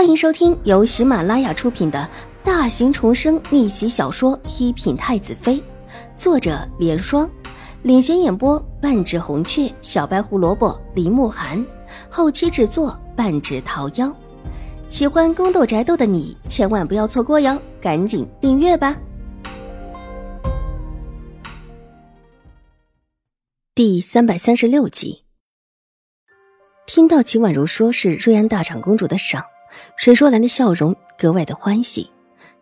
欢迎收听由喜马拉雅出品的大型重生逆袭小说《一品太子妃》，作者：莲霜，领衔演播：半指红雀、小白胡萝卜、林慕寒，后期制作：半指桃夭。喜欢宫斗宅斗的你千万不要错过哟，赶紧订阅吧！第三百三十六集，听到秦婉如说是瑞安大长公主的赏。水若兰的笑容格外的欢喜，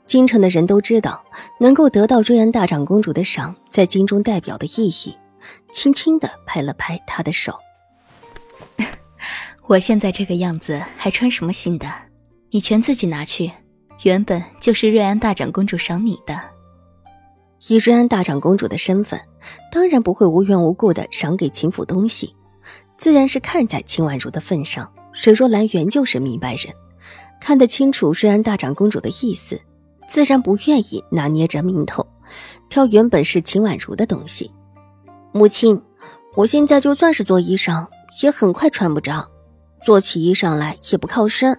京城的人都知道能够得到瑞安大长公主的赏，在京中代表的意义。轻轻的拍了拍她的手，我现在这个样子还穿什么新的？你全自己拿去，原本就是瑞安大长公主赏你的。以瑞安大长公主的身份，当然不会无缘无故的赏给秦府东西，自然是看在秦婉如的份上。水若兰原就是明白人。看得清楚瑞安大长公主的意思，自然不愿意拿捏着名头，挑原本是秦婉如的东西。母亲，我现在就算是做衣裳，也很快穿不着，做起衣裳来也不靠身。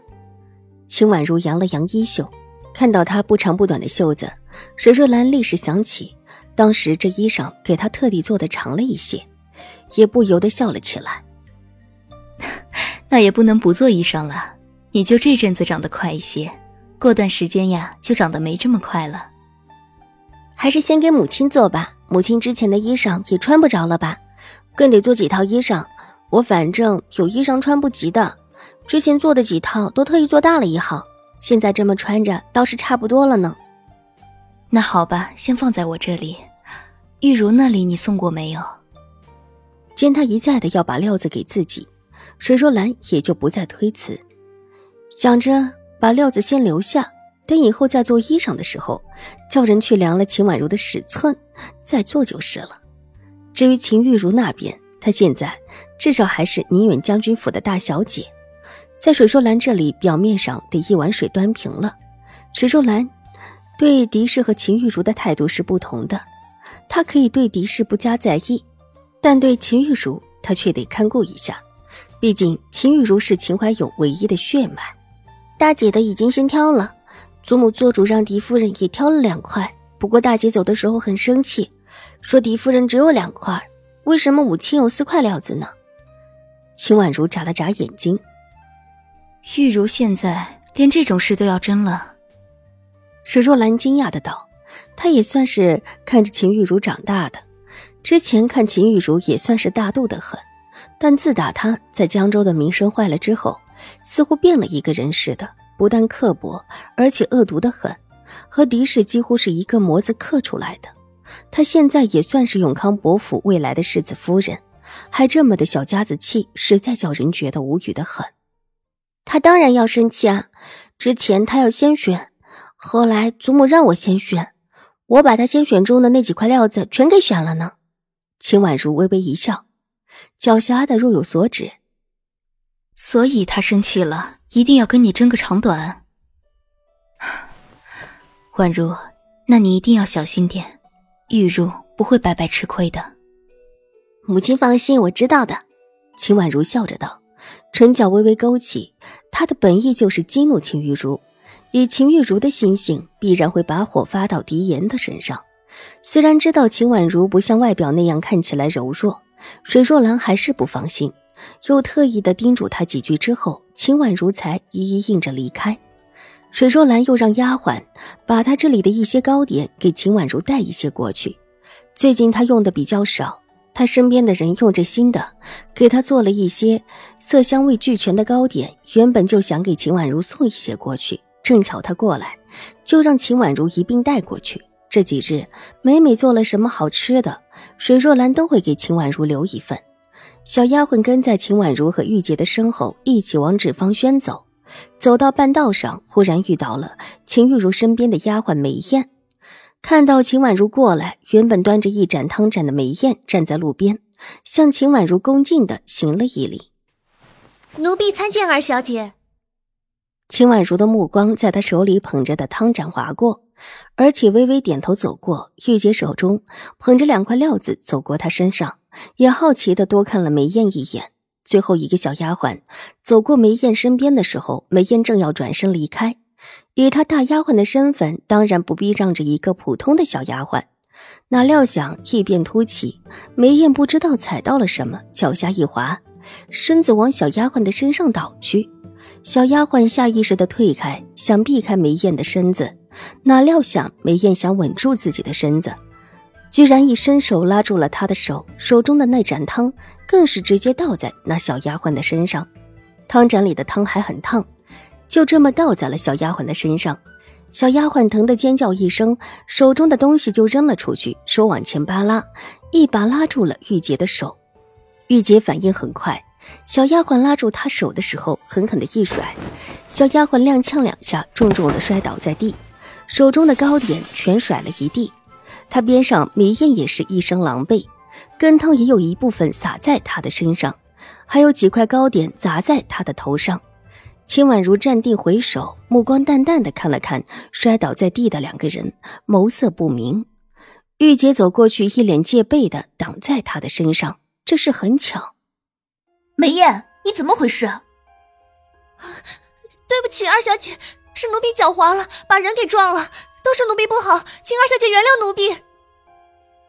秦婉如扬了扬衣袖，看到她不长不短的袖子，水若兰立时想起当时这衣裳给她特地做的长了一些，也不由得笑了起来。那也不能不做衣裳了。你就这阵子长得快一些，过段时间呀就长得没这么快了。还是先给母亲做吧，母亲之前的衣裳也穿不着了吧，更得做几套衣裳。我反正有衣裳穿不及的，之前做的几套都特意做大了一号，现在这么穿着倒是差不多了呢。那好吧，先放在我这里。玉茹那里你送过没有？见他一再的要把料子给自己，水若兰也就不再推辞。想着把料子先留下，等以后再做衣裳的时候，叫人去量了秦婉如的尺寸，再做就是了。至于秦玉茹那边，她现在至少还是宁远将军府的大小姐，在水若兰这里，表面上得一碗水端平了。水若兰对狄氏和秦玉茹的态度是不同的，她可以对狄氏不加在意，但对秦玉茹，她却得看顾一下，毕竟秦玉茹是秦怀勇唯一的血脉。大姐的已经先挑了，祖母做主让狄夫人也挑了两块。不过大姐走的时候很生气，说狄夫人只有两块，为什么母亲有四块料子呢？秦婉如眨了眨眼睛，玉茹现在连这种事都要争了。史若兰惊讶的道：“她也算是看着秦玉茹长大的，之前看秦玉茹也算是大度的很，但自打她在江州的名声坏了之后。”似乎变了一个人似的，不但刻薄，而且恶毒的很，和狄氏几乎是一个模子刻出来的。她现在也算是永康伯府未来的世子夫人，还这么的小家子气，实在叫人觉得无语的很。她当然要生气啊！之前她要先选，后来祖母让我先选，我把她先选中的那几块料子全给选了呢。秦婉如微微一笑，狡黠的若有所指。所以他生气了，一定要跟你争个长短。婉如，那你一定要小心点，玉茹不会白白吃亏的。母亲放心，我知道的。秦婉如笑着道，唇角微微勾起。她的本意就是激怒秦玉茹，以秦玉茹的心性，必然会把火发到狄言的身上。虽然知道秦婉如不像外表那样看起来柔弱，水若兰还是不放心。又特意的叮嘱他几句之后，秦婉如才一一应着离开。水若兰又让丫鬟把她这里的一些糕点给秦婉如带一些过去。最近她用的比较少，她身边的人用着新的，给她做了一些色香味俱全的糕点。原本就想给秦婉如送一些过去，正巧她过来，就让秦婉如一并带过去。这几日每每做了什么好吃的，水若兰都会给秦婉如留一份。小丫鬟跟在秦婉如和玉洁的身后，一起往纸坊轩走。走到半道上，忽然遇到了秦玉茹身边的丫鬟梅艳。看到秦婉如过来，原本端着一盏汤盏的梅艳站在路边，向秦婉如恭敬的行了一礼：“奴婢参见二小姐。”秦婉如的目光在她手里捧着的汤盏划过，而且微微点头走过。玉洁手中捧着两块料子，走过她身上。也好奇的多看了梅艳一眼，最后一个小丫鬟走过梅艳身边的时候，梅艳正要转身离开。以她大丫鬟的身份，当然不必让着一个普通的小丫鬟。哪料想异变突起，梅艳不知道踩到了什么，脚下一滑，身子往小丫鬟的身上倒去。小丫鬟下意识的退开，想避开梅艳的身子。哪料想梅艳想稳住自己的身子，居然一伸手拉住了她的手，手中的那盏汤更是直接倒在那小丫鬟的身上。汤盏里的汤还很烫，就这么倒在了小丫鬟的身上。小丫鬟疼得尖叫一声，手中的东西就扔了出去，手往前扒拉，一把拉住了玉洁的手。玉洁反应很快，小丫鬟拉住她手的时候，狠狠的一甩，小丫鬟踉跄两下，重重的摔倒在地，手中的糕点全甩了一地。她边上梅艳也是一身狼狈，羹汤也有一部分洒在他的身上，还有几块糕点砸在他的头上。秦婉如站定，回首，目光淡淡的看了看摔倒在地的两个人，眸色不明。玉洁走过去，一脸戒备的挡在他的身上。这是很巧。梅艳，你怎么回事？对不起，二小姐，是奴婢脚滑了，把人给撞了，都是奴婢不好，请二小姐原谅奴婢。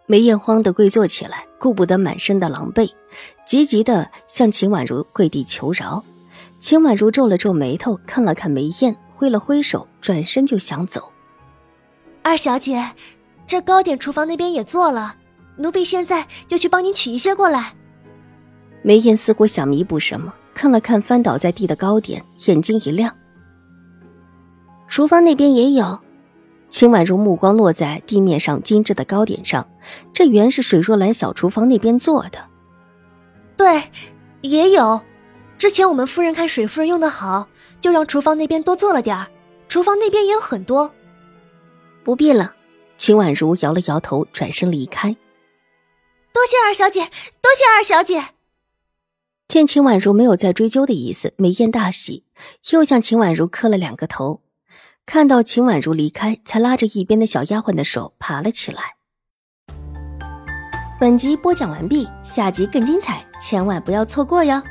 梅艳慌得跪坐起来，顾不得满身的狼狈，急急的向秦婉如跪地求饶。秦婉如皱了皱眉头，看了看梅艳，挥了挥手，转身就想走。二小姐，这糕点厨房那边也做了，奴婢现在就去帮您取一些过来。梅艳似乎想弥补什么，看了看翻倒在地的糕点，眼睛一亮。厨房那边也有。秦婉如目光落在地面上精致的糕点上，这原是水若兰小厨房那边做的。对，也有。之前我们夫人看水夫人用的好，就让厨房那边多做了点儿。厨房那边也有很多，不必了。秦婉如摇了摇头，转身离开。多谢二小姐，多谢二小姐。见秦婉如没有再追究的意思，梅艳大喜，又向秦婉如磕了两个头。看到秦婉如离开，才拉着一边的小丫鬟的手爬了起来。本集播讲完毕，下集更精彩，千万不要错过哟。